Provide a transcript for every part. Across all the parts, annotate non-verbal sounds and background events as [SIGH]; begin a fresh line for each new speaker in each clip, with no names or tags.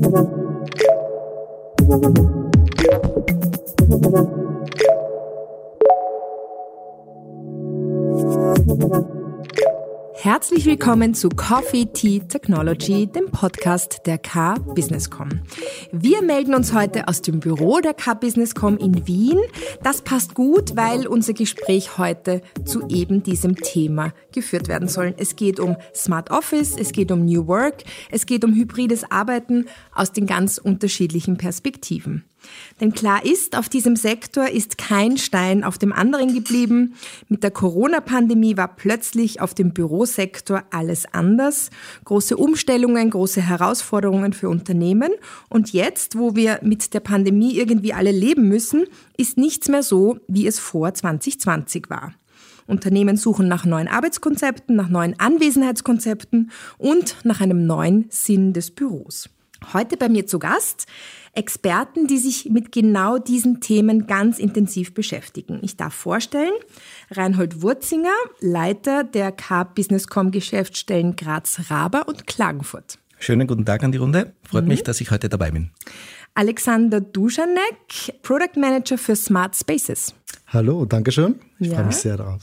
Thank you. Herzlich willkommen zu Coffee Tea Technology, dem Podcast der K Businesscom. Wir melden uns heute aus dem Büro der K Businesscom in Wien. Das passt gut, weil unser Gespräch heute zu eben diesem Thema geführt werden soll. Es geht um Smart Office, es geht um New Work, es geht um hybrides Arbeiten aus den ganz unterschiedlichen Perspektiven. Denn klar ist, auf diesem Sektor ist kein Stein auf dem anderen geblieben. Mit der Corona-Pandemie war plötzlich auf dem Bürosektor alles anders. Große Umstellungen, große Herausforderungen für Unternehmen. Und jetzt, wo wir mit der Pandemie irgendwie alle leben müssen, ist nichts mehr so, wie es vor 2020 war. Unternehmen suchen nach neuen Arbeitskonzepten, nach neuen Anwesenheitskonzepten und nach einem neuen Sinn des Büros. Heute bei mir zu Gast Experten, die sich mit genau diesen Themen ganz intensiv beschäftigen. Ich darf vorstellen, Reinhold Wurzinger, Leiter der K-Businesscom Geschäftsstellen Graz-Raber und Klagenfurt.
Schönen guten Tag an die Runde. Freut mhm. mich, dass ich heute dabei bin.
Alexander Dujanek, Product Manager für Smart Spaces.
Hallo, danke schön. Ich ja. freue mich sehr darauf.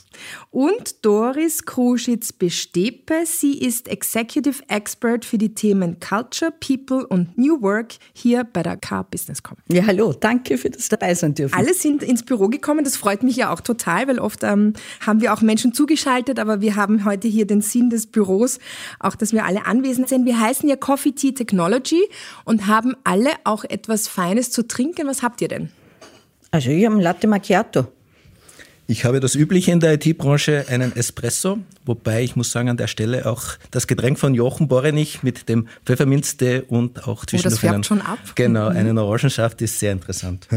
Und Doris Kruschitz-Bestepe. Sie ist Executive Expert für die Themen Culture, People und New Work hier bei der Car Businesscom.
Ja, hallo. Danke für das dabei sein dürfen.
Alle sind ins Büro gekommen. Das freut mich ja auch total, weil oft ähm, haben wir auch Menschen zugeschaltet, aber wir haben heute hier den Sinn des Büros, auch dass wir alle anwesend sind. Wir heißen ja Coffee Tea Technology und haben alle auch etwas Feines zu trinken. Was habt ihr denn?
Also ich habe ein Latte Macchiato.
Ich habe das Übliche in der IT-Branche, einen Espresso, wobei ich muss sagen, an der Stelle auch das Getränk von Jochen Borenich mit dem Pfefferminztee und auch zwischen
oh, das färbt schon ab.
Genau, mhm. einen Orangenschaft ist sehr interessant.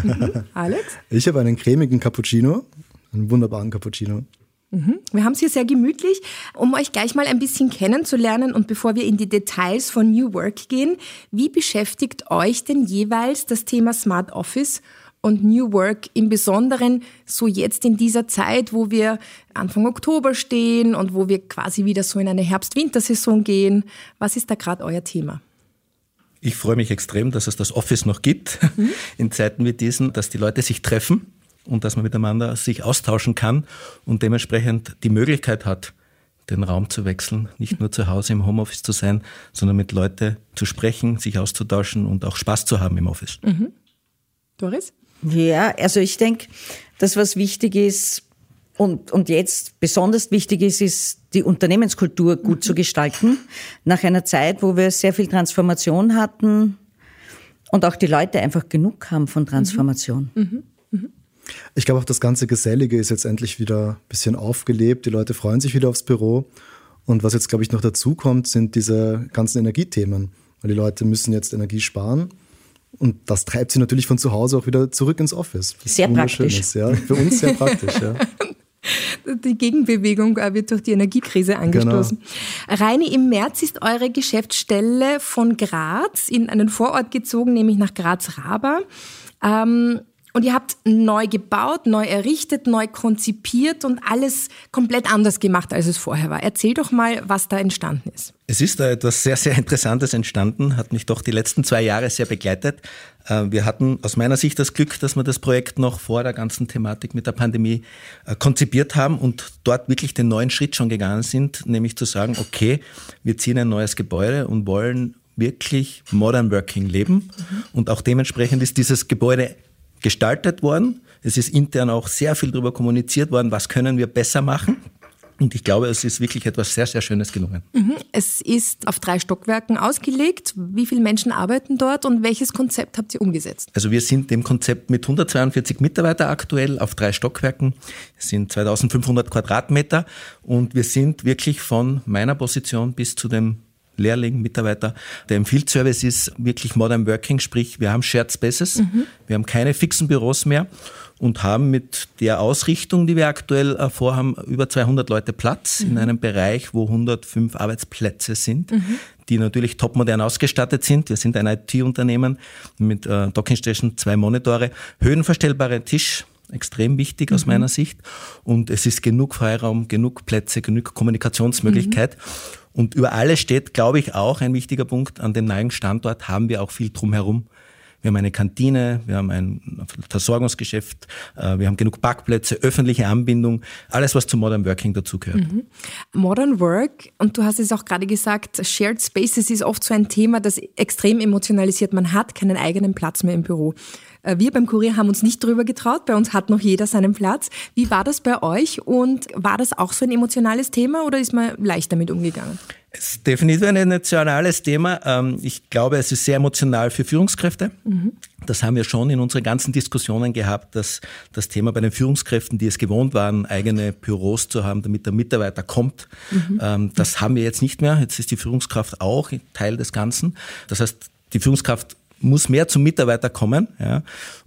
Alex? [LAUGHS]
Ich habe einen cremigen Cappuccino, einen wunderbaren Cappuccino.
Mhm. Wir haben es hier sehr gemütlich, um euch gleich mal ein bisschen kennenzulernen und bevor wir in die Details von New Work gehen, wie beschäftigt euch denn jeweils das Thema Smart Office und New Work im Besonderen so jetzt in dieser Zeit, wo wir Anfang Oktober stehen und wo wir quasi wieder so in eine Herbst-Wintersaison gehen. Was ist da gerade euer Thema?
Ich freue mich extrem, dass es das Office noch gibt mhm. [LAUGHS] in Zeiten wie diesen, dass die Leute sich treffen und dass man miteinander sich austauschen kann und dementsprechend die Möglichkeit hat, den Raum zu wechseln, nicht nur zu Hause im Homeoffice zu sein, sondern mit Leuten zu sprechen, sich auszutauschen und auch Spaß zu haben im Office. Mhm.
Doris?
Ja, also ich denke, das, was wichtig ist und, und jetzt besonders wichtig ist, ist, die Unternehmenskultur gut mhm. zu gestalten. Nach einer Zeit, wo wir sehr viel Transformation hatten und auch die Leute einfach genug haben von Transformation. Mhm. Mhm.
mhm. Ich glaube auch, das ganze Gesellige ist jetzt endlich wieder ein bisschen aufgelebt. Die Leute freuen sich wieder aufs Büro. Und was jetzt, glaube ich, noch dazu kommt, sind diese ganzen Energiethemen. Weil die Leute müssen jetzt Energie sparen. Und das treibt sie natürlich von zu Hause auch wieder zurück ins Office.
Sehr praktisch.
Ja. Für uns sehr praktisch, ja. [LAUGHS]
Die Gegenbewegung wird durch die Energiekrise angestoßen. Genau. Reini, im März ist eure Geschäftsstelle von Graz in einen Vorort gezogen, nämlich nach Graz-Raber. Ähm, und ihr habt neu gebaut, neu errichtet, neu konzipiert und alles komplett anders gemacht, als es vorher war. Erzähl doch mal, was da entstanden ist.
Es ist da etwas sehr, sehr Interessantes entstanden, hat mich doch die letzten zwei Jahre sehr begleitet. Äh, wir hatten aus meiner Sicht das Glück, dass wir das Projekt noch vor der ganzen Thematik mit der Pandemie äh, konzipiert haben und dort wirklich den neuen Schritt schon gegangen sind, nämlich zu sagen, okay, wir ziehen ein neues Gebäude und wollen wirklich Modern Working leben. Mhm. Und auch dementsprechend ist dieses Gebäude gestaltet worden. Es ist intern auch sehr viel darüber kommuniziert worden, was können wir besser machen. Und ich glaube, es ist wirklich etwas sehr, sehr Schönes gelungen.
Mhm. Es ist auf drei Stockwerken ausgelegt. Wie viele Menschen arbeiten dort und welches Konzept habt ihr umgesetzt?
Also wir sind dem Konzept mit 142 Mitarbeitern aktuell auf drei Stockwerken. Es sind 2500 Quadratmeter und wir sind wirklich von meiner Position bis zu dem Lehrling, Mitarbeiter. Der im Field Service ist wirklich Modern Working, sprich wir haben Shared Spaces, mhm. wir haben keine fixen Büros mehr und haben mit der Ausrichtung, die wir aktuell äh, vorhaben, über 200 Leute Platz mhm. in einem Bereich, wo 105 Arbeitsplätze sind, mhm. die natürlich topmodern ausgestattet sind. Wir sind ein IT-Unternehmen mit äh, Dockingstation, zwei Monitore, höhenverstellbare Tisch, extrem wichtig aus mhm. meiner Sicht. Und es ist genug Freiraum, genug Plätze, genug Kommunikationsmöglichkeit. Mhm. Und über alles steht, glaube ich, auch ein wichtiger Punkt. An dem neuen Standort haben wir auch viel drumherum. Wir haben eine Kantine, wir haben ein Versorgungsgeschäft, äh, wir haben genug Parkplätze, öffentliche Anbindung, alles, was zu Modern Working dazugehört. Mhm.
Modern Work, und du hast es auch gerade gesagt, Shared Spaces ist oft so ein Thema, das extrem emotionalisiert. Man hat keinen eigenen Platz mehr im Büro. Äh, wir beim Kurier haben uns nicht drüber getraut. Bei uns hat noch jeder seinen Platz. Wie war das bei euch und war das auch so ein emotionales Thema oder ist man leicht damit umgegangen?
Es ist definitiv ein emotionales Thema. Ähm, ich glaube, es ist sehr emotional für Führungskräfte. Mhm. Das haben wir schon in unseren ganzen Diskussionen gehabt, dass das Thema bei den Führungskräften, die es gewohnt waren, eigene Büros zu haben, damit der Mitarbeiter kommt, mhm. Ähm, das haben wir jetzt nicht mehr. Jetzt ist die Führungskraft auch Teil des Ganzen. Das heißt, die Führungskraft muss mehr zum Mitarbeiter kommen. Ja.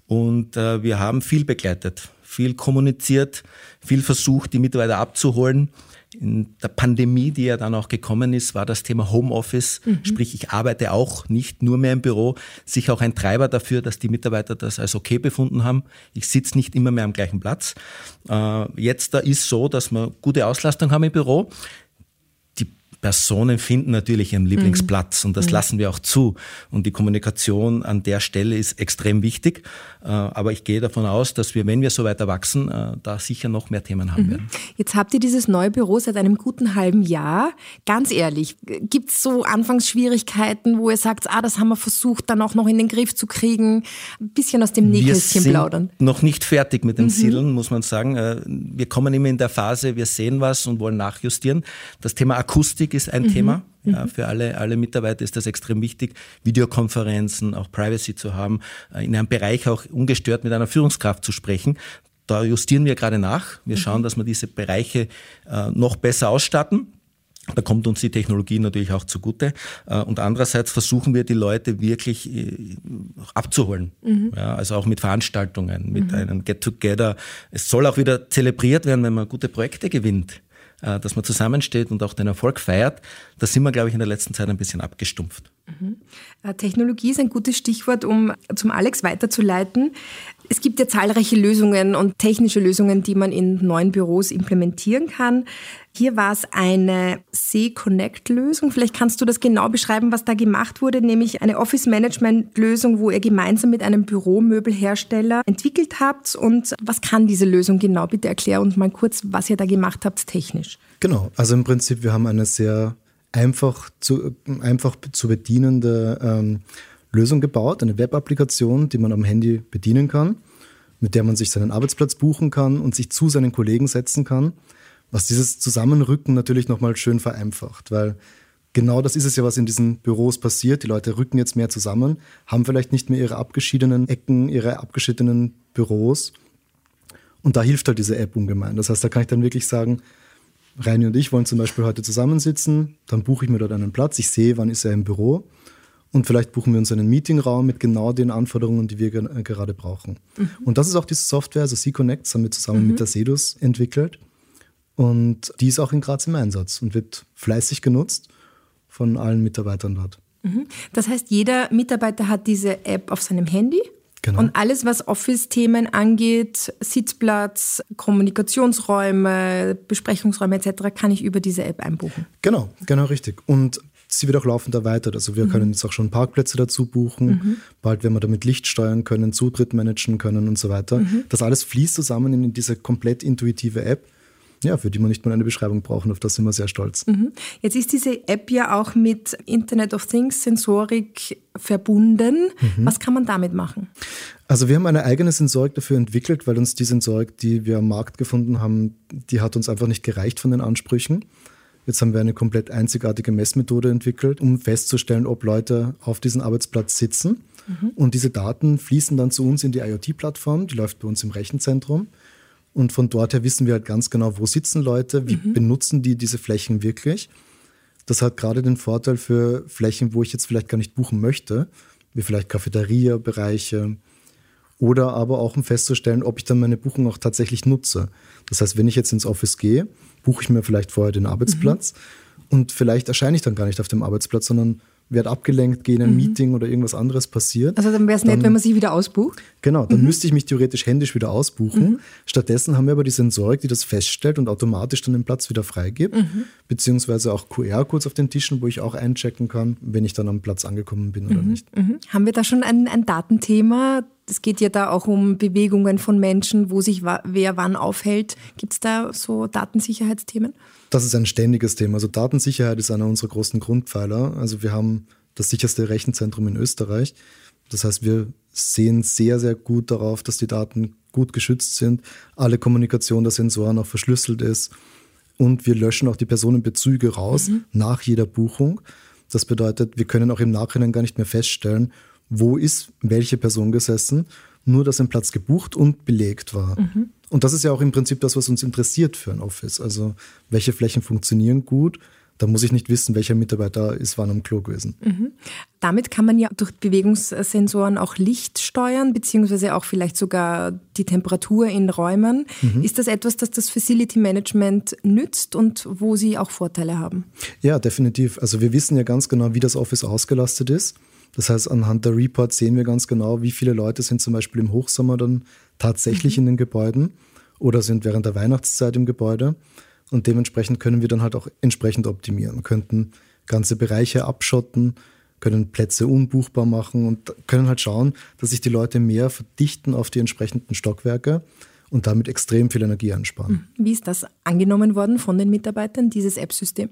Und äh, wir haben viel begleitet, viel kommuniziert, viel versucht, die Mitarbeiter abzuholen. In der Pandemie, die ja dann auch gekommen ist, war das Thema Homeoffice, mhm. sprich ich arbeite auch nicht nur mehr im Büro, sich auch ein Treiber dafür, dass die Mitarbeiter das als okay befunden haben. Ich sitze nicht immer mehr am gleichen Platz. Äh, jetzt da ist so, dass wir gute Auslastung haben im Büro. Personen finden natürlich ihren Lieblingsplatz mhm. und das mhm. lassen wir auch zu. Und die Kommunikation an der Stelle ist extrem wichtig. Äh, aber ich gehe davon aus, dass wir, wenn wir so weiter wachsen, äh, da sicher noch mehr Themen haben mhm. werden.
Jetzt habt ihr dieses neue Büro seit einem guten halben Jahr. Ganz ehrlich, gibt es so Anfangsschwierigkeiten, wo ihr sagt, ah, das haben wir versucht, dann auch noch in den Griff zu kriegen? Ein bisschen aus dem Nähkästchen plaudern.
Noch nicht fertig mit dem mhm. Siedeln, muss man sagen. Äh, wir kommen immer in der Phase, wir sehen was und wollen nachjustieren. Das Thema Akustik Akustik ist ein mhm. Thema. Ja, mhm. für alle, alle Mitarbeiter ist das extrem wichtig, Videokonferenzen, auch Privacy zu haben, äh, in einem Bereich auch ungestört mit einer Führungskraft zu sprechen. Da justieren wir gerade nach. Wir mhm. schauen, dass wir diese Bereiche äh, noch besser ausstatten. Da kommt uns die Technologie natürlich auch zugute. Äh, und andererseits versuchen wir, die Leute wirklich abzuholen. Mhm. Ja, also auch mit Veranstaltungen, mit mhm. einem Get-Together. Es soll auch wieder zelebriert werden, wenn man gute Projekte gewinnt. Äh, dass man zusammensteht und auch den Erfolg feiert, da sind wir, glaube ich, in der letzten Zeit ein bisschen abgestumpft.
Mhm. Äh, Technologie ist ein gutes Stichwort, um zum Alex weiterzuleiten. Es gibt ja zahlreiche Lösungen und technische Lösungen, die man in neuen Büros implementieren kann. Hier war es eine C-Connect-Lösung. Vielleicht kannst du das genau beschreiben, was da gemacht wurde, nämlich eine Office-Management-Lösung, wo ihr gemeinsam mit einem Büromöbelhersteller entwickelt habt. Und was kann diese Lösung genau? Bitte erklär uns mal kurz, was ihr da gemacht habt technisch.
Genau, also im Prinzip, wir haben eine sehr einfach zu, einfach zu bedienende ähm, Lösung gebaut, eine Web-Applikation, die man am Handy bedienen kann, mit der man sich seinen Arbeitsplatz buchen kann und sich zu seinen Kollegen setzen kann was dieses Zusammenrücken natürlich nochmal schön vereinfacht, weil genau das ist es ja, was in diesen Büros passiert. Die Leute rücken jetzt mehr zusammen, haben vielleicht nicht mehr ihre abgeschiedenen Ecken, ihre abgeschiedenen Büros. Und da hilft halt diese App ungemein. Das heißt, da kann ich dann wirklich sagen, Reini und ich wollen zum Beispiel heute zusammensitzen, dann buche ich mir dort einen Platz, ich sehe, wann ist er im Büro und vielleicht buchen wir uns einen Meetingraum mit genau den Anforderungen, die wir gerade brauchen. Mhm. Und das ist auch diese Software, also C-Connect, das haben wir zusammen mhm. mit der Sedus entwickelt. Und die ist auch in Graz im Einsatz und wird fleißig genutzt von allen Mitarbeitern dort.
Mhm. Das heißt, jeder Mitarbeiter hat diese App auf seinem Handy Genau. Und alles, was Office-Themen angeht, Sitzplatz, Kommunikationsräume, Besprechungsräume etc., kann ich über diese App einbuchen.
Genau, genau richtig. Und sie wird auch laufend erweitert. Also wir mhm. können jetzt auch schon Parkplätze dazu buchen. Mhm. Bald werden wir damit Licht steuern können, Zutritt managen können und so weiter. Mhm. Das alles fließt zusammen in diese komplett intuitive App ja, für die man nicht mal eine Beschreibung brauchen. Auf das sind wir sehr stolz. Mhm.
Jetzt ist diese App ja auch mit Internet of Things, Sensorik verbunden. Mhm. Was kann man damit machen?
Also wir haben eine eigene Sensorik dafür entwickelt, weil uns die Sensorik, die wir am Markt gefunden haben, die hat uns einfach nicht gereicht von den Ansprüchen. Jetzt haben wir eine komplett einzigartige Messmethode entwickelt, um festzustellen, ob Leute auf diesem Arbeitsplatz sitzen. Mhm. Und diese Daten fließen dann zu uns in die IoT-Plattform, die läuft bei uns im Rechenzentrum. Und von dort her wissen wir halt ganz genau, wo sitzen Leute, wie mhm. benutzen die diese Flächen wirklich. Das hat gerade den Vorteil für Flächen, wo ich jetzt vielleicht gar nicht buchen möchte, wie vielleicht Cafeteria-Bereiche oder aber auch um festzustellen, ob ich dann meine Buchung auch tatsächlich nutze. Das heißt, wenn ich jetzt ins Office gehe, buche ich mir vielleicht vorher den Arbeitsplatz mhm. und vielleicht erscheine ich dann gar nicht auf dem Arbeitsplatz, sondern werde abgelenkt, gehe in ein mhm. Meeting oder irgendwas anderes passiert.
Also dann wäre es nett, wenn man sich wieder ausbucht?
Genau, dann mhm. müsste ich mich theoretisch händisch wieder ausbuchen. Mhm. Stattdessen haben wir aber die Sensorik, die das feststellt und automatisch dann den Platz wieder freigibt, mhm. beziehungsweise auch QR-Codes auf den Tischen, wo ich auch einchecken kann, wenn ich dann am Platz angekommen bin oder
mhm.
nicht.
Mhm. Haben wir da schon ein, ein Datenthema? Es geht ja da auch um Bewegungen von Menschen, wo sich wer wann aufhält. Gibt es da so Datensicherheitsthemen?
Das ist ein ständiges Thema. Also Datensicherheit ist einer unserer großen Grundpfeiler. Also wir haben das sicherste Rechenzentrum in Österreich. Das heißt, wir sehen sehr, sehr gut darauf, dass die Daten gut geschützt sind, alle Kommunikation der Sensoren auch verschlüsselt ist und wir löschen auch die Personenbezüge raus mhm. nach jeder Buchung. Das bedeutet, wir können auch im Nachhinein gar nicht mehr feststellen, wo ist welche Person gesessen, nur dass ein Platz gebucht und belegt war. Mhm. Und das ist ja auch im Prinzip das, was uns interessiert für ein Office. Also welche Flächen funktionieren gut, da muss ich nicht wissen, welcher Mitarbeiter ist wann am Klo gewesen. Mhm.
Damit kann man ja durch Bewegungssensoren auch Licht steuern, beziehungsweise auch vielleicht sogar die Temperatur in Räumen. Mhm. Ist das etwas, das das Facility Management nützt und wo Sie auch Vorteile haben?
Ja, definitiv. Also wir wissen ja ganz genau, wie das Office ausgelastet ist. Das heißt, anhand der Reports sehen wir ganz genau, wie viele Leute sind zum Beispiel im Hochsommer dann tatsächlich mhm. in den Gebäuden oder sind während der Weihnachtszeit im Gebäude. Und dementsprechend können wir dann halt auch entsprechend optimieren. Könnten ganze Bereiche abschotten, können Plätze unbuchbar machen und können halt schauen, dass sich die Leute mehr verdichten auf die entsprechenden Stockwerke und damit extrem viel Energie einsparen.
Hm. Wie ist das angenommen worden von den Mitarbeitern, dieses App-System?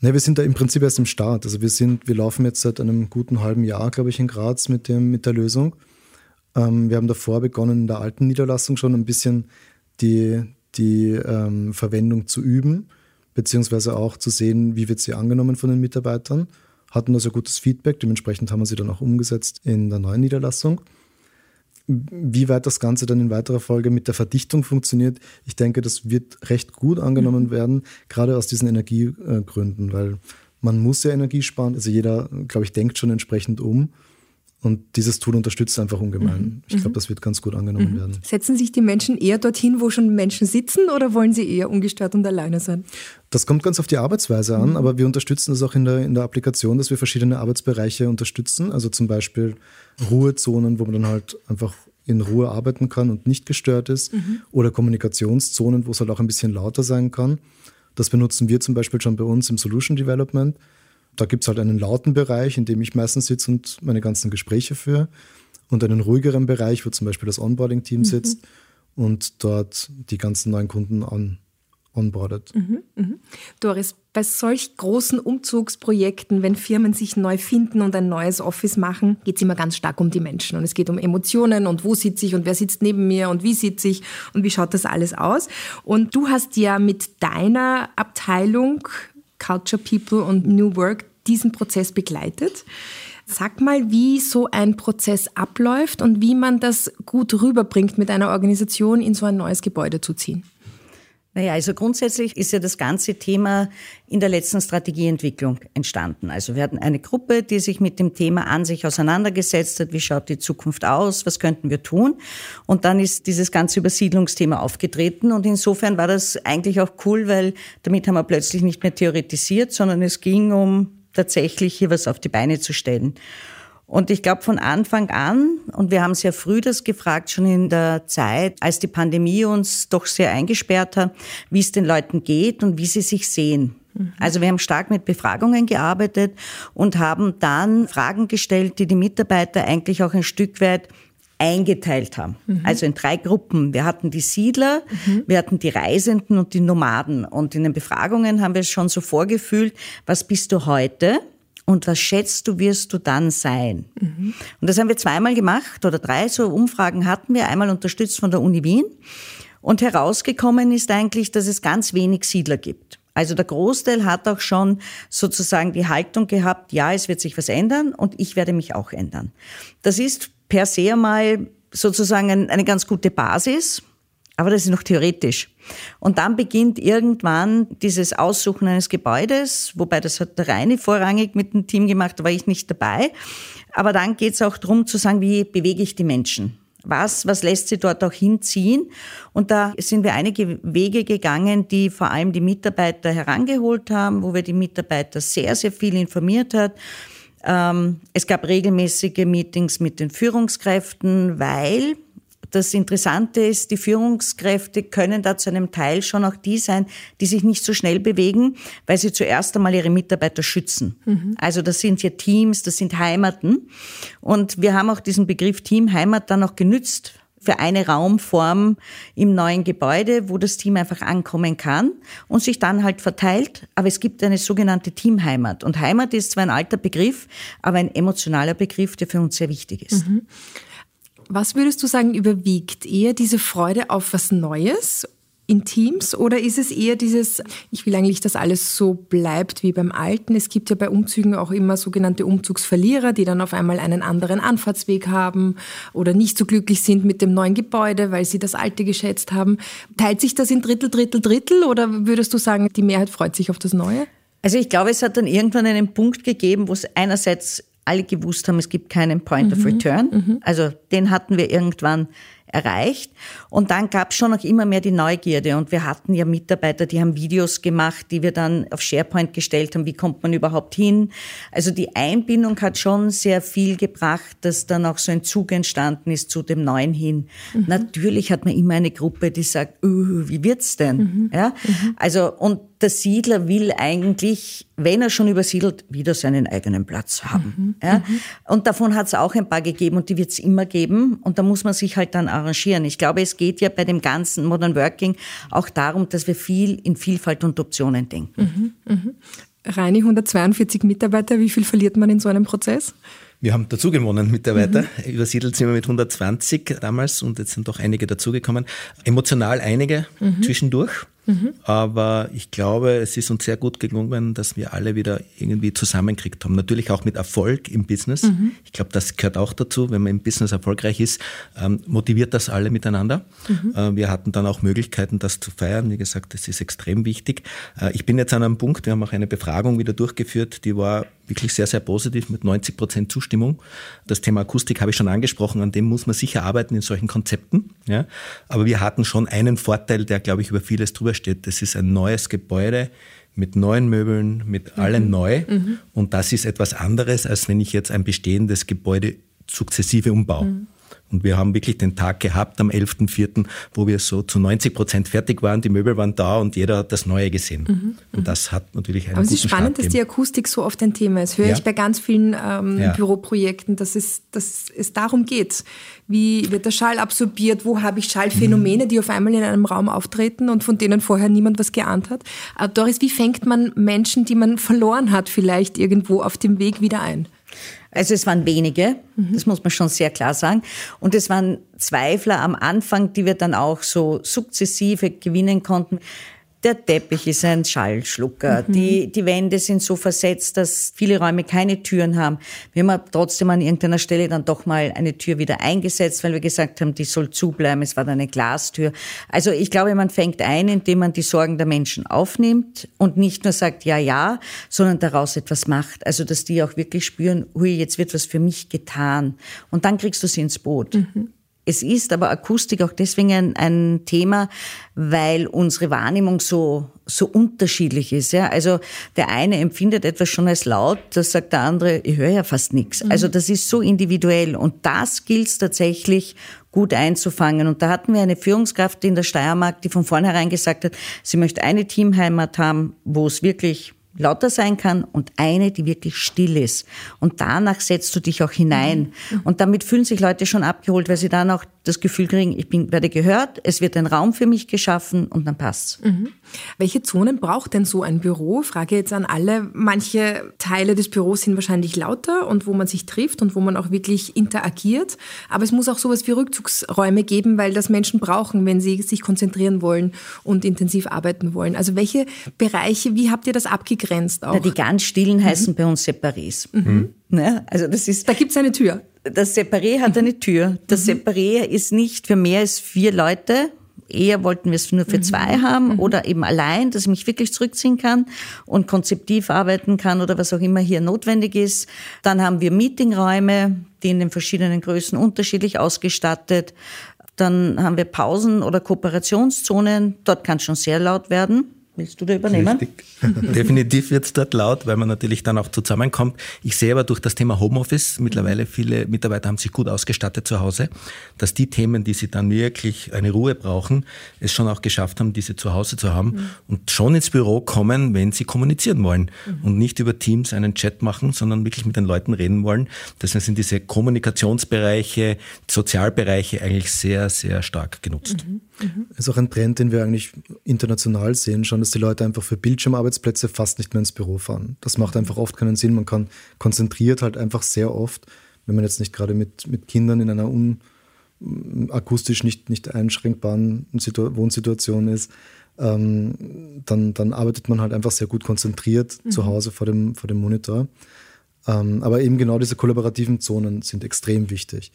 Ne, wir sind da im Prinzip erst im Start. Also wir sind, wir laufen jetzt seit einem guten halben Jahr, glaube ich, in Graz mit, dem, mit der Lösung. Ähm, wir haben davor begonnen, in der alten Niederlassung schon ein bisschen die, die ähm, Verwendung zu üben, beziehungsweise auch zu sehen, wie wird sie angenommen von den Mitarbeitern. Hatten da sehr gutes Feedback, dementsprechend haben wir sie dann auch umgesetzt in der neuen Niederlassung. Wie weit das Ganze dann in weiterer Folge mit der Verdichtung funktioniert, ich denke, das wird recht gut angenommen mhm. werden, gerade aus diesen Energiegründen, weil man muss ja Energie sparen. Also jeder, glaube ich, denkt schon entsprechend um. Und dieses Tool unterstützt einfach ungemein. Mhm. Ich glaube, mhm. das wird ganz gut angenommen mhm. werden.
Setzen sich die Menschen eher dorthin, wo schon Menschen sitzen, oder wollen sie eher ungestört und alleine sein?
Das kommt ganz auf die Arbeitsweise an, mhm. aber wir unterstützen das auch in der, in der Applikation, dass wir verschiedene Arbeitsbereiche unterstützen. Also zum Beispiel Ruhezonen, wo man dann halt einfach in Ruhe arbeiten kann und nicht gestört ist. Mhm. Oder Kommunikationszonen, wo es halt auch ein bisschen lauter sein kann. Das benutzen wir zum Beispiel schon bei uns im Solution Development da gibt es halt einen lauten Bereich, in dem ich meistens sitze und meine ganzen Gespräche führe. Und einen ruhigeren Bereich, wo zum Beispiel das Onboarding-Team mhm. sitzt und dort die ganzen neuen Kunden an, onboardet. Mhm,
mh. Doris, bei solch großen Umzugsprojekten, wenn Firmen sich neu finden und ein neues Office machen, geht es immer ganz stark um die Menschen. Und es geht um Emotionen und wo sitze ich und wer sitzt neben mir und wie sitze ich und wie schaut das alles aus. Und du hast ja mit deiner Abteilung Culture People und New Work diesen Prozess begleitet. Sag mal, wie so ein Prozess abläuft und wie man das gut rüberbringt, mit einer Organisation in so ein neues Gebäude zu ziehen.
Naja, also grundsätzlich ist ja das ganze Thema in der letzten Strategieentwicklung entstanden. Also wir hatten eine Gruppe, die sich mit dem Thema an sich auseinandergesetzt hat. Wie schaut die Zukunft aus? Was könnten wir tun? Und dann ist dieses ganze Übersiedlungsthema aufgetreten. Und insofern war das eigentlich auch cool, weil damit haben wir plötzlich nicht mehr theoretisiert, sondern es ging um tatsächlich hier was auf die Beine zu stellen. Und ich glaube von Anfang an, und wir haben sehr früh das gefragt, schon in der Zeit, als die Pandemie uns doch sehr eingesperrt hat, wie es den Leuten geht und wie sie sich sehen. Mhm. Also wir haben stark mit Befragungen gearbeitet und haben dann Fragen gestellt, die die Mitarbeiter eigentlich auch ein Stück weit eingeteilt haben. Mhm. Also in drei Gruppen. Wir hatten die Siedler, mhm. wir hatten die Reisenden und die Nomaden. Und in den Befragungen haben wir schon so vorgefühlt, was bist du heute? Und was schätzt du, wirst du dann sein? Mhm. Und das haben wir zweimal gemacht oder drei so Umfragen hatten wir, einmal unterstützt von der Uni Wien. Und herausgekommen ist eigentlich, dass es ganz wenig Siedler gibt. Also der Großteil hat auch schon sozusagen die Haltung gehabt, ja, es wird sich was ändern und ich werde mich auch ändern. Das ist per se mal sozusagen eine ganz gute Basis, aber das ist noch theoretisch. Und dann beginnt irgendwann dieses Aussuchen eines Gebäudes, wobei das hat der Reine vorrangig mit dem Team gemacht, da war ich nicht dabei. Aber dann geht es auch darum zu sagen, wie bewege ich die Menschen? Was, was lässt sie dort auch hinziehen? Und da sind wir einige Wege gegangen, die vor allem die Mitarbeiter herangeholt haben, wo wir die Mitarbeiter sehr, sehr viel informiert haben es gab regelmäßige Meetings mit den Führungskräften, weil das Interessante ist, die Führungskräfte können da zu einem Teil schon auch die sein, die sich nicht so schnell bewegen, weil sie zuerst einmal ihre Mitarbeiter schützen. Mhm. Also das sind ja Teams, das sind Heimaten. Und wir haben auch diesen Begriff Team Heimat dann auch genützt für eine Raumform im neuen Gebäude, wo das Team einfach ankommen kann und sich dann halt verteilt. Aber es gibt eine sogenannte Teamheimat. Und Heimat ist zwar ein alter Begriff, aber ein emotionaler Begriff, der für uns sehr wichtig ist. Mhm.
Was würdest du sagen, überwiegt eher diese Freude auf was Neues in Teams oder ist es eher dieses, ich will eigentlich, dass alles so bleibt wie beim Alten? Es gibt ja bei Umzügen auch immer sogenannte Umzugsverlierer, die dann auf einmal einen anderen Anfahrtsweg haben oder nicht so glücklich sind mit dem neuen Gebäude, weil sie das alte geschätzt haben. Teilt sich das in Drittel, Drittel, Drittel oder würdest du sagen, die Mehrheit freut sich auf das Neue?
Also ich glaube, es hat dann irgendwann einen Punkt gegeben, wo es einerseits alle gewusst haben, es gibt keinen Point mhm. of Return. Mhm. Also den hatten wir irgendwann erreicht. Und dann gab es schon noch immer mehr die Neugierde. Und wir hatten ja Mitarbeiter, die haben Videos gemacht, die wir dann auf SharePoint gestellt haben. Wie kommt man überhaupt hin? Also die Einbindung hat schon sehr viel gebracht, dass dann auch so ein Zug entstanden ist zu dem Neuen hin. Mhm. Natürlich hat man immer eine Gruppe, die sagt, uh, wie wird's denn? Mhm. Ja? Mhm. Also, und der Siedler will eigentlich, wenn er schon übersiedelt, wieder seinen eigenen Platz haben. Mhm, ja? Mhm. Und davon hat es auch ein paar gegeben und die wird es immer geben. Und da muss man sich halt dann arrangieren. Ich glaube, es geht ja bei dem ganzen Modern Working auch darum, dass wir viel in Vielfalt und Optionen denken.
Mhm, mhm. Reini, 142 Mitarbeiter, wie viel verliert man in so einem Prozess?
Wir haben dazu gewonnen Mitarbeiter. Mhm. Übersiedelt sind wir mit 120 damals und jetzt sind doch einige dazugekommen. Emotional einige mhm. zwischendurch. Mhm. Aber ich glaube, es ist uns sehr gut gelungen, dass wir alle wieder irgendwie zusammenkriegt haben. Natürlich auch mit Erfolg im Business. Mhm. Ich glaube, das gehört auch dazu. Wenn man im Business erfolgreich ist, ähm, motiviert das alle miteinander. Mhm. Äh, wir hatten dann auch Möglichkeiten, das zu feiern. Wie gesagt, das ist extrem wichtig. Äh, ich bin jetzt an einem Punkt, wir haben auch eine Befragung wieder durchgeführt, die war wirklich sehr, sehr positiv mit 90 Prozent Zustimmung. Das Thema Akustik habe ich schon angesprochen, an dem muss man sicher arbeiten in solchen Konzepten. Ja. Aber wir hatten schon einen Vorteil, der, glaube ich, über vieles drüber steht. Das ist ein neues Gebäude mit neuen Möbeln, mit mhm. allem neu. Mhm. Und das ist etwas anderes, als wenn ich jetzt ein bestehendes Gebäude sukzessive umbaue. Mhm. Und wir haben wirklich den Tag gehabt am 11.04., wo wir so zu 90 Prozent fertig waren, die Möbel waren da und jeder hat das Neue gesehen. Mhm. Und das hat natürlich einen
Aber
es
ist spannend, dass die Akustik so oft ein Thema ist. Höre ja. ich bei ganz vielen ähm, ja. Büroprojekten, dass es, dass es darum geht. Wie wird der Schall absorbiert? Wo habe ich Schallphänomene, mhm. die auf einmal in einem Raum auftreten und von denen vorher niemand was geahnt hat? Äh, Doris, wie fängt man Menschen, die man verloren hat, vielleicht irgendwo auf dem Weg wieder ein?
Also es waren wenige, mhm. das muss man schon sehr klar sagen. Und es waren Zweifler am Anfang, die wir dann auch so sukzessive gewinnen konnten. Der Teppich ist ein Schallschlucker. Mhm. Die, die Wände sind so versetzt, dass viele Räume keine Türen haben. Wir haben trotzdem an irgendeiner Stelle dann doch mal eine Tür wieder eingesetzt, weil wir gesagt haben, die soll zubleiben. Es war dann eine Glastür. Also ich glaube, man fängt ein, indem man die Sorgen der Menschen aufnimmt und nicht nur sagt, ja, ja, sondern daraus etwas macht. Also dass die auch wirklich spüren, hui, jetzt wird was für mich getan. Und dann kriegst du sie ins Boot. Mhm. Es ist aber Akustik auch deswegen ein, ein, Thema, weil unsere Wahrnehmung so, so unterschiedlich ist. Ja? Also der eine empfindet etwas schon als laut, das sagt der andere, ich höre ja fast nichts. Mhm. Also das ist so individuell und das gilt es tatsächlich gut einzufangen. Und da hatten wir eine Führungskraft in der Steiermark, die von vornherein gesagt hat, sie möchte eine Teamheimat haben, wo es wirklich lauter sein kann und eine, die wirklich still ist. Und danach setzt du dich auch hinein. Mhm. Und damit fühlen sich Leute schon abgeholt, weil sie dann auch das Gefühl kriegen, ich bin, werde gehört, es wird ein Raum für mich geschaffen und dann passt's. Mhm.
Welche Zonen braucht denn so ein Büro? Frage jetzt an alle. Manche Teile des Büros sind wahrscheinlich lauter und wo man sich trifft und wo man auch wirklich interagiert. Aber es muss auch sowas wie Rückzugsräume geben, weil das Menschen brauchen, wenn sie sich konzentrieren wollen und intensiv arbeiten wollen. Also welche Bereiche, wie habt ihr das abgegrenzt auch?
Na, die ganz stillen mhm. heißen bei uns Separés. Mhm. Ne? Also das ist,
da gibt's eine Tür.
Das Separé hat eine Tür. Das mhm. Separé ist nicht für mehr als vier Leute. Eher wollten wir es nur für mhm. zwei haben mhm. oder eben allein, dass ich mich wirklich zurückziehen kann und konzeptiv arbeiten kann oder was auch immer hier notwendig ist. Dann haben wir Meetingräume, die in den verschiedenen Größen unterschiedlich ausgestattet. Dann haben wir Pausen- oder Kooperationszonen. Dort kann es schon sehr laut werden Willst du da übernehmen?
Richtig. [LAUGHS] Definitiv wird es dort laut, weil man natürlich dann auch zusammenkommt. Ich sehe aber durch das Thema Homeoffice, mittlerweile viele Mitarbeiter haben sich gut ausgestattet zu Hause, dass die Themen, die sie dann wirklich eine Ruhe brauchen, es schon auch geschafft haben, diese zu Hause zu haben mhm. und schon ins Büro kommen, wenn sie kommunizieren wollen mhm. und nicht über Teams einen Chat machen, sondern wirklich mit den Leuten reden wollen. Deswegen sind diese Kommunikationsbereiche, Sozialbereiche eigentlich sehr, sehr stark genutzt. Mhm.
Mhm. Ist auch ein Trend, den wir eigentlich international sehen, schon, dass die Leute einfach für Bildschirmarbeitsplätze fast nicht mehr ins Büro fahren. Das macht einfach oft keinen Sinn. Man kann konzentriert halt einfach sehr oft, wenn man jetzt nicht gerade mit, mit Kindern in einer un, akustisch nicht, nicht einschränkbaren Wohnsituation ist, ähm, dann, dann arbeitet man halt einfach sehr gut konzentriert mhm. zu Hause vor dem, vor dem Monitor. Ähm, aber eben genau diese kollaborativen Zonen sind extrem wichtig.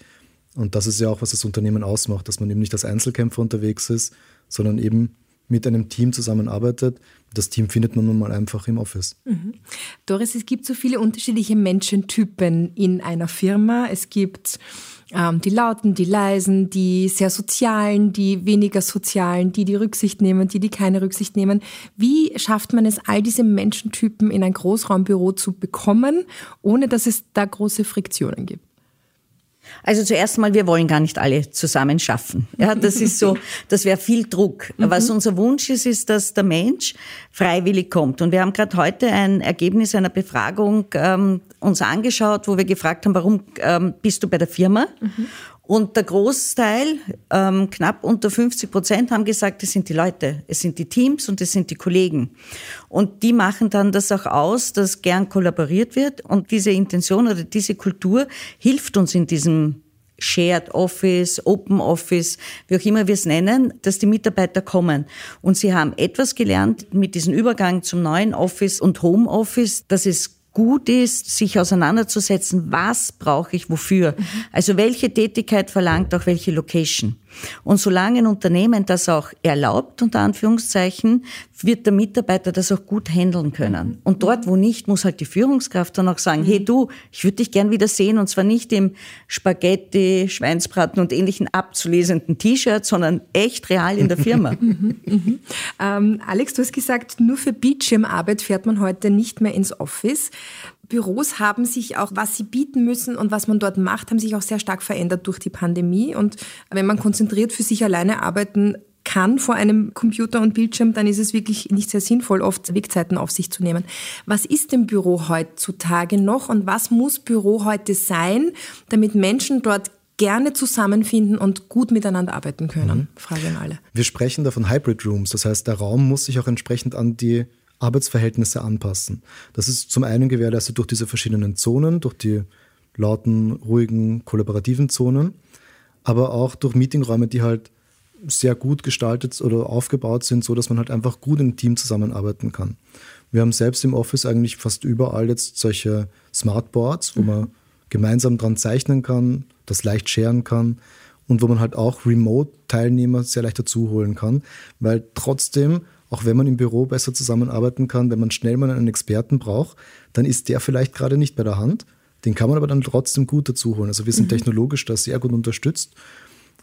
Und das ist ja auch, was das Unternehmen ausmacht, dass man eben nicht als Einzelkämpfer unterwegs ist, sondern eben mit einem Team zusammenarbeitet. Das Team findet man nun mal einfach im Office. Mhm.
Doris, es gibt so viele unterschiedliche Menschentypen in einer Firma. Es gibt ähm, die Lauten, die Leisen, die sehr Sozialen, die weniger Sozialen, die die Rücksicht nehmen, die die keine Rücksicht nehmen. Wie schafft man es, all diese Menschentypen in ein Großraumbüro zu bekommen, ohne dass es da große Friktionen gibt?
Also zuerst mal, wir wollen gar nicht alle zusammen schaffen. Ja, das ist so, [LAUGHS] das wäre viel Druck. Mhm. Was unser Wunsch ist, ist, dass der Mensch freiwillig kommt. Und wir haben gerade heute ein Ergebnis einer Befragung ähm, uns angeschaut, wo wir gefragt haben, warum ähm, bist du bei der Firma? Mhm. Und der Großteil, ähm, knapp unter 50 Prozent, haben gesagt, es sind die Leute, es sind die Teams und es sind die Kollegen. Und die machen dann das auch aus, dass gern kollaboriert wird. Und diese Intention oder diese Kultur hilft uns in diesem Shared Office, Open Office, wie auch immer wir es nennen, dass die Mitarbeiter kommen. Und sie haben etwas gelernt mit diesem Übergang zum neuen Office und Home Office, dass es gut ist, sich auseinanderzusetzen, was brauche ich wofür. Mhm. Also welche Tätigkeit verlangt auch welche Location. Und solange ein Unternehmen das auch erlaubt, unter Anführungszeichen, wird der Mitarbeiter das auch gut handeln können. Und dort, wo nicht, muss halt die Führungskraft dann auch sagen, hey du, ich würde dich gern wieder sehen und zwar nicht im Spaghetti, Schweinsbraten und ähnlichen abzulesenden T-Shirt, sondern echt real in der Firma. [LAUGHS] Mhm,
mhm. ähm, Alex, du hast gesagt, nur für Bildschirmarbeit fährt man heute nicht mehr ins Office. Büros haben sich auch, was sie bieten müssen und was man dort macht, haben sich auch sehr stark verändert durch die Pandemie. Und wenn man konzentriert für sich alleine arbeiten kann vor einem Computer und Bildschirm, dann ist es wirklich nicht sehr sinnvoll, oft Wegzeiten auf sich zu nehmen. Was ist denn Büro heutzutage noch und was muss Büro heute sein, damit Menschen dort gerne zusammenfinden und gut miteinander arbeiten können? Mhm. Frage an alle.
Wir sprechen da von Hybrid Rooms, das heißt, der Raum muss sich auch entsprechend an die Arbeitsverhältnisse anpassen. Das ist zum einen gewährleistet durch diese verschiedenen Zonen, durch die lauten, ruhigen, kollaborativen Zonen, aber auch durch Meetingräume, die halt sehr gut gestaltet oder aufgebaut sind, so dass man halt einfach gut im Team zusammenarbeiten kann. Wir haben selbst im Office eigentlich fast überall jetzt solche Smartboards, wo mhm. man gemeinsam dran zeichnen kann, das leicht scheren kann und wo man halt auch Remote-Teilnehmer sehr leicht dazu holen kann, weil trotzdem auch wenn man im Büro besser zusammenarbeiten kann, wenn man schnell mal einen Experten braucht, dann ist der vielleicht gerade nicht bei der Hand. Den kann man aber dann trotzdem gut dazu holen. Also wir sind mhm. technologisch da sehr gut unterstützt.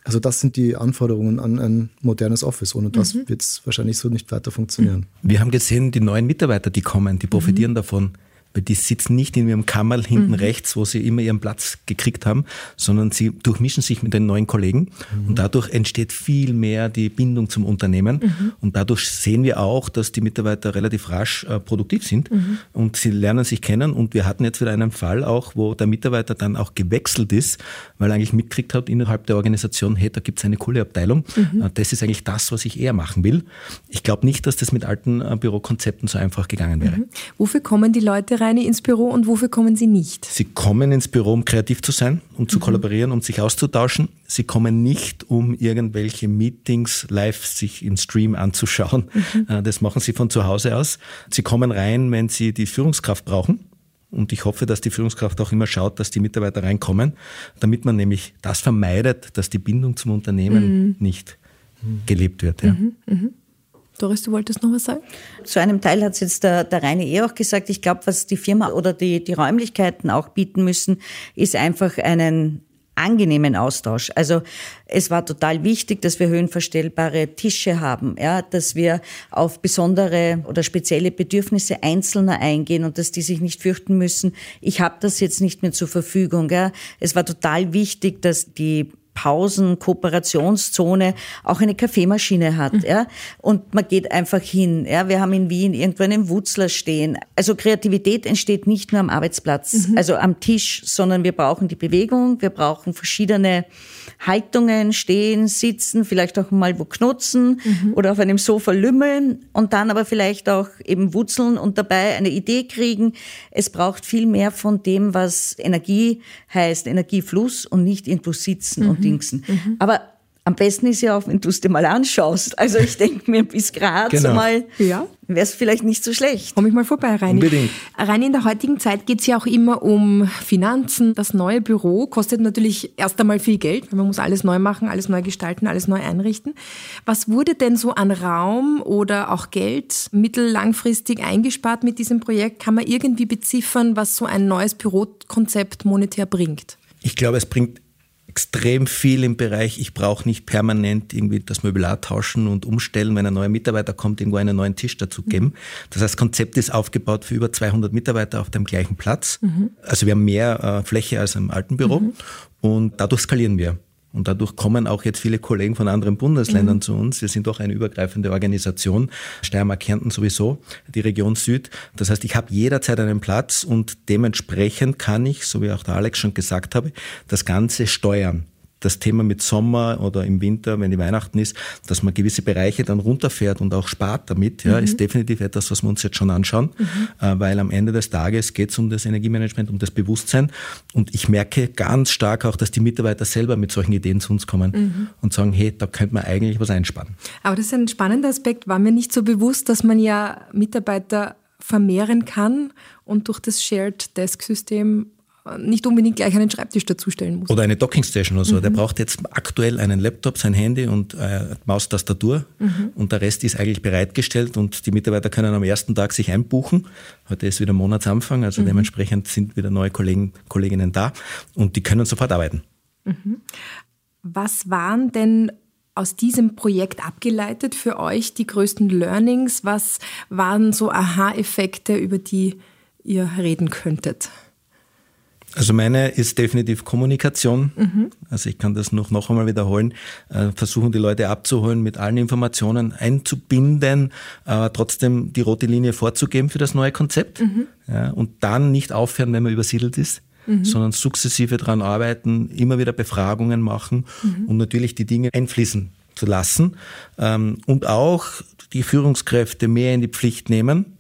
Also das sind die Anforderungen an ein modernes Office. Ohne das mhm. wird es wahrscheinlich so nicht weiter funktionieren.
Wir haben gesehen, die neuen Mitarbeiter, die kommen, die profitieren mhm. davon weil die sitzen nicht in ihrem Kammerl hinten mhm. rechts, wo sie immer ihren Platz gekriegt haben, sondern sie durchmischen sich mit den neuen Kollegen mhm. und dadurch entsteht viel mehr die Bindung zum Unternehmen mhm. und dadurch sehen wir auch, dass die Mitarbeiter relativ rasch äh, produktiv sind mhm. und sie lernen sich kennen und wir hatten jetzt wieder einen Fall auch, wo der Mitarbeiter dann auch gewechselt ist, weil er eigentlich mitgekriegt hat innerhalb der Organisation, hey, da gibt es eine coole Abteilung, mhm. äh, das ist eigentlich das, was ich eher machen will. Ich glaube nicht, dass das mit alten äh, Bürokonzepten so einfach gegangen wäre.
Mhm. Wofür kommen die Leute rein ins Büro und wofür kommen Sie nicht?
Sie kommen ins Büro, um kreativ zu sein, um zu mhm. kollaborieren, um sich auszutauschen. Sie kommen nicht, um irgendwelche Meetings live sich im Stream anzuschauen. Mhm. Äh, das machen Sie von zu Hause aus. Sie kommen rein, wenn Sie die Führungskraft brauchen. Und ich hoffe, dass die Führungskraft auch immer schaut, dass die Mitarbeiter reinkommen, damit man nämlich das vermeidet, dass die Bindung zum Unternehmen mhm. nicht gelebt wird. Ja.
Doris, du wolltest noch was sagen?
Zu einem Teil hat es jetzt der, der Reine eh auch gesagt. Ich glaube, was die Firma oder die, die Räumlichkeiten auch bieten müssen, ist einfach einen angenehmen Austausch. Also es war total wichtig, dass wir höhenverstellbare Tische haben, ja, dass wir auf besondere oder spezielle Bedürfnisse Einzelner eingehen und dass die sich nicht fürchten müssen, ich habe das jetzt nicht mehr zur Verfügung. Ja. Es war total wichtig, dass die Pausen, Kooperationszone auch eine Kaffeemaschine hat, mhm. ja. Und man geht einfach hin, ja. Wir haben in Wien irgendwo einen Wutzler stehen. Also Kreativität entsteht nicht nur am Arbeitsplatz, mhm. also am Tisch, sondern wir brauchen die Bewegung, wir brauchen verschiedene Haltungen, stehen, sitzen, vielleicht auch mal wo knutzen mhm. oder auf einem Sofa lümmeln und dann aber vielleicht auch eben wutzeln und dabei eine Idee kriegen. Es braucht viel mehr von dem, was Energie heißt, Energiefluss und nicht irgendwo sitzen mhm. und dingsen. Mhm. Aber am besten ist ja auch, wenn du es dir mal anschaust. Also ich denke mir, bis Graz genau. mal ja. wäre es vielleicht nicht so schlecht.
Komm ich mal vorbei, Reini. Unbedingt. Reini, in der heutigen Zeit geht es ja auch immer um Finanzen. Das neue Büro kostet natürlich erst einmal viel Geld, weil man muss alles neu machen, alles neu gestalten, alles neu einrichten. Was wurde denn so an Raum oder auch Geld mittellangfristig eingespart mit diesem Projekt? Kann man irgendwie beziffern, was so ein neues Bürokonzept monetär bringt?
Ich glaube, es bringt extrem viel im Bereich, ich brauche nicht permanent irgendwie das Möbelar tauschen und umstellen, wenn ein neuer Mitarbeiter kommt, irgendwo einen neuen Tisch dazu geben. Das heißt, das Konzept ist aufgebaut für über 200 Mitarbeiter auf dem gleichen Platz. Mhm. Also wir haben mehr äh, Fläche als im alten Büro mhm. und dadurch skalieren wir. Und dadurch kommen auch jetzt viele Kollegen von anderen Bundesländern mhm. zu uns. Wir sind doch eine übergreifende Organisation, Steiermark, Kärnten sowieso, die Region Süd. Das heißt, ich habe jederzeit einen Platz und dementsprechend kann ich, so wie auch der Alex schon gesagt habe, das Ganze steuern das Thema mit Sommer oder im Winter, wenn die Weihnachten ist, dass man gewisse Bereiche dann runterfährt und auch spart damit, ja, mhm. ist definitiv etwas, was wir uns jetzt schon anschauen, mhm. äh, weil am Ende des Tages geht es um das Energiemanagement, um das Bewusstsein und ich merke ganz stark auch, dass die Mitarbeiter selber mit solchen Ideen zu uns kommen mhm. und sagen, hey, da könnte man eigentlich was einsparen.
Aber das ist ein spannender Aspekt, war mir nicht so bewusst, dass man ja Mitarbeiter vermehren kann und durch das Shared Desk System nicht unbedingt gleich einen Schreibtisch dazustellen muss.
Oder eine Dockingstation oder so. Mhm. Der braucht jetzt aktuell einen Laptop, sein Handy und äh, Maustastatur mhm. und der Rest ist eigentlich bereitgestellt und die Mitarbeiter können am ersten Tag sich einbuchen. Heute ist wieder Monatsanfang, also mhm. dementsprechend sind wieder neue Kollegen, Kolleginnen da und die können sofort arbeiten.
Mhm. Was waren denn aus diesem Projekt abgeleitet für euch die größten Learnings? Was waren so Aha-Effekte, über die ihr reden könntet?
Also meine ist definitiv Kommunikation. Mhm. Also ich kann das noch, noch einmal wiederholen. Äh, versuchen die Leute abzuholen, mit allen Informationen einzubinden, aber trotzdem die rote Linie vorzugeben für das neue Konzept. Mhm. Ja, und dann nicht aufhören, wenn man übersiedelt ist. Mhm. sondern sukzessive daran arbeiten, immer wieder Befragungen machen mhm. und natürlich die Dinge einfließen zu lassen ähm, und auch die Führungskräfte mehr in die Pflicht nehmen,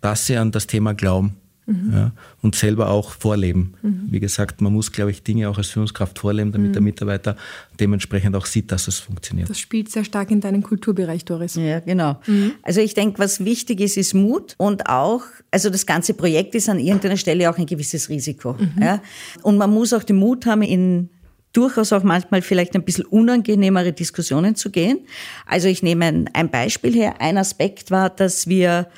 dass sie an das Thema glauben mhm. ja, und selber auch vorleben. Mhm. Wie gesagt, man muss, glaube ich, Dinge auch als Führungskraft vorleben, damit mhm. der Mitarbeiter dementsprechend auch sieht, dass es funktioniert.
Das spielt sehr stark in deinen Kulturbereich, Doris.
Ja, genau. Mhm. Also ich denke, was wichtig ist, ist Mut und auch, also das ganze Projekt ist an irgendeiner Stelle auch ein gewisses Risiko. Mhm. Ja? Und man muss auch den Mut haben, in durchaus auch manchmal vielleicht ein bisschen unangenehmere Diskussionen zu gehen. Also ich nehme ein Beispiel her. Ein Aspekt war, dass wir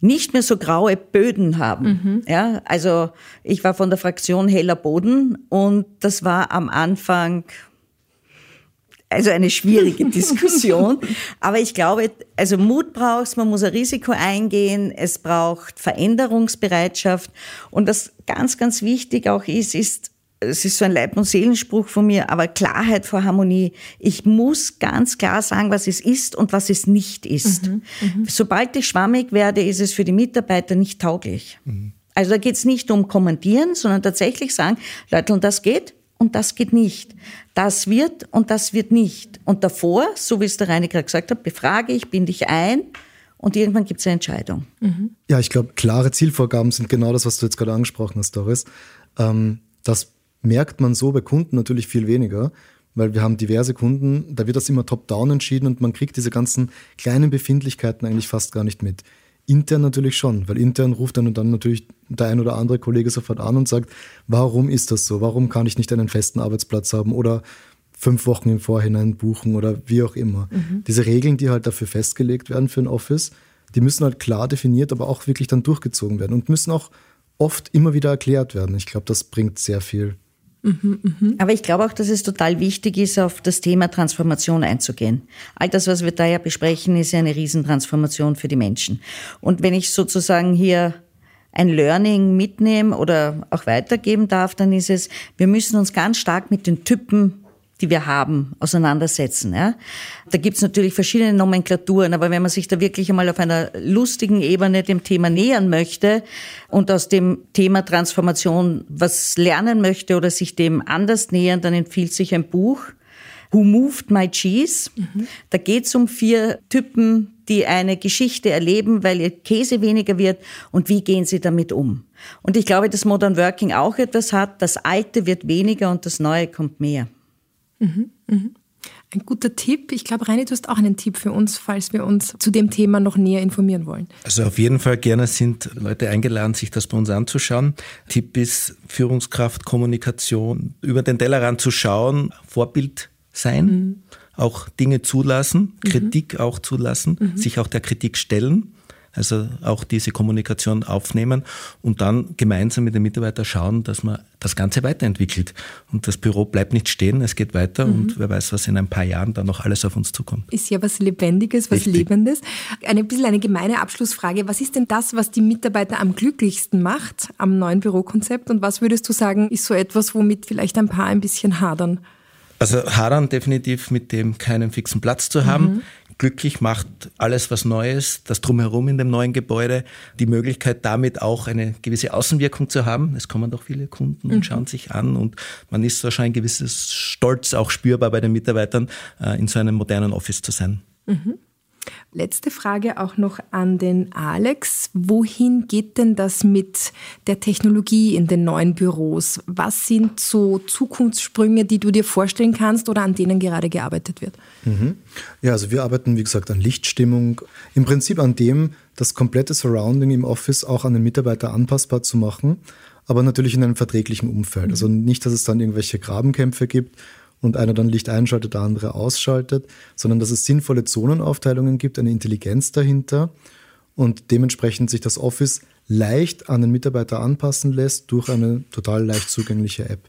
nicht mehr so graue Böden haben. Mhm. Ja, also ich war von der Fraktion Heller Boden und das war am Anfang also eine schwierige [LAUGHS] Diskussion. Aber ich glaube, also Mut brauchst, man muss ein Risiko eingehen, es braucht Veränderungsbereitschaft. Und das ganz, ganz wichtig auch ist, ist es ist so ein Leib- und Seelenspruch von mir, aber Klarheit vor Harmonie. Ich muss ganz klar sagen, was es ist und was es nicht ist. Mhm, mh. Sobald ich schwammig werde, ist es für die Mitarbeiter nicht tauglich. Mhm. Also da geht es nicht um Kommandieren, sondern tatsächlich sagen, Leute, und das geht und das geht nicht. Das wird und das wird nicht. Und davor, so wie es der Reiniger gesagt hat, befrage ich, binde ich ein und irgendwann gibt es eine Entscheidung.
Mhm. Ja, ich glaube, klare Zielvorgaben sind genau das, was du jetzt gerade angesprochen hast, Doris. Ähm, das merkt man so bei Kunden natürlich viel weniger, weil wir haben diverse Kunden, da wird das immer top-down entschieden und man kriegt diese ganzen kleinen Befindlichkeiten eigentlich fast gar nicht mit. Intern natürlich schon, weil intern ruft dann und dann natürlich der ein oder andere Kollege sofort an und sagt, warum ist das so? Warum kann ich nicht einen festen Arbeitsplatz haben oder fünf Wochen im Vorhinein buchen oder wie auch immer. Mhm. Diese Regeln, die halt dafür festgelegt werden für ein Office, die müssen halt klar definiert, aber auch wirklich dann durchgezogen werden und müssen auch oft immer wieder erklärt werden. Ich glaube, das bringt sehr viel.
Aber ich glaube auch, dass es total wichtig ist, auf das Thema Transformation einzugehen. All das, was wir da ja besprechen, ist ja eine Riesentransformation für die Menschen. Und wenn ich sozusagen hier ein Learning mitnehme oder auch weitergeben darf, dann ist es, wir müssen uns ganz stark mit den Typen die wir haben, auseinandersetzen. Ja? Da gibt's natürlich verschiedene Nomenklaturen, aber wenn man sich da wirklich einmal auf einer lustigen Ebene dem Thema nähern möchte und aus dem Thema Transformation was lernen möchte oder sich dem anders nähern, dann empfiehlt sich ein Buch, Who Moved My Cheese? Mhm. Da geht's um vier Typen, die eine Geschichte erleben, weil ihr Käse weniger wird und wie gehen sie damit um. Und ich glaube, dass Modern Working auch etwas hat, das Alte wird weniger und das Neue kommt mehr.
Mhm, mhm. Ein guter Tipp. Ich glaube, Reini, du hast auch einen Tipp für uns, falls wir uns zu dem Thema noch näher informieren wollen.
Also auf jeden Fall gerne sind Leute eingeladen, sich das bei uns anzuschauen. Tipp ist Führungskraft, Kommunikation, über den Tellerrand zu schauen, Vorbild sein, mhm. auch Dinge zulassen, mhm. Kritik auch zulassen, mhm. sich auch der Kritik stellen also auch diese Kommunikation aufnehmen und dann gemeinsam mit den Mitarbeitern schauen, dass man das Ganze weiterentwickelt. Und das Büro bleibt nicht stehen, es geht weiter mhm. und wer weiß, was in ein paar Jahren dann noch alles auf uns zukommt.
Ist ja was Lebendiges, was Richtig. Lebendes. Eine bisschen eine gemeine Abschlussfrage. Was ist denn das, was die Mitarbeiter am glücklichsten macht am neuen Bürokonzept? Und was würdest du sagen, ist so etwas, womit vielleicht ein paar ein bisschen hadern?
Also hadern definitiv mit dem keinen fixen Platz zu haben. Mhm glücklich macht alles, was Neues, das Drumherum in dem neuen Gebäude, die Möglichkeit damit auch eine gewisse Außenwirkung zu haben. Es kommen doch viele Kunden und mhm. schauen sich an und man ist wahrscheinlich ein gewisses Stolz auch spürbar bei den Mitarbeitern, äh, in so einem modernen Office zu sein.
Mhm. Letzte Frage auch noch an den Alex. Wohin geht denn das mit der Technologie in den neuen Büros? Was sind so Zukunftssprünge, die du dir vorstellen kannst oder an denen gerade gearbeitet wird?
Mhm. Ja, also wir arbeiten, wie gesagt, an Lichtstimmung. Im Prinzip an dem, das komplette Surrounding im Office auch an den Mitarbeiter anpassbar zu machen, aber natürlich in einem verträglichen Umfeld. Mhm. Also nicht, dass es dann irgendwelche Grabenkämpfe gibt und einer dann Licht einschaltet, der andere ausschaltet, sondern dass es sinnvolle Zonenaufteilungen gibt, eine Intelligenz dahinter und dementsprechend sich das Office leicht an den Mitarbeiter anpassen lässt durch eine total leicht zugängliche App.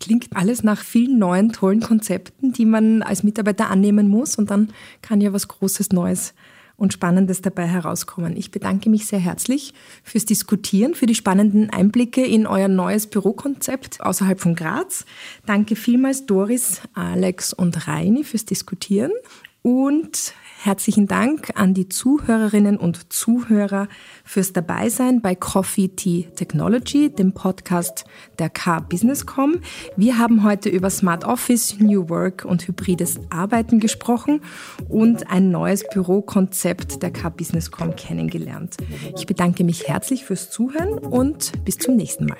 Klingt alles nach vielen neuen, tollen Konzepten, die man als Mitarbeiter annehmen muss und dann kann ja was Großes Neues und Spannendes dabei herauskommen. Ich bedanke mich sehr herzlich fürs Diskutieren, für die spannenden Einblicke in euer neues Bürokonzept außerhalb von Graz. Danke vielmals Doris, Alex und Reini fürs Diskutieren und Herzlichen Dank an die Zuhörerinnen und Zuhörer fürs Dabeisein bei Coffee Tea Technology, dem Podcast der K-Businesscom. Wir haben heute über Smart Office, New Work und hybrides Arbeiten gesprochen und ein neues Bürokonzept der K-Businesscom kennengelernt. Ich bedanke mich herzlich fürs Zuhören und bis zum nächsten Mal.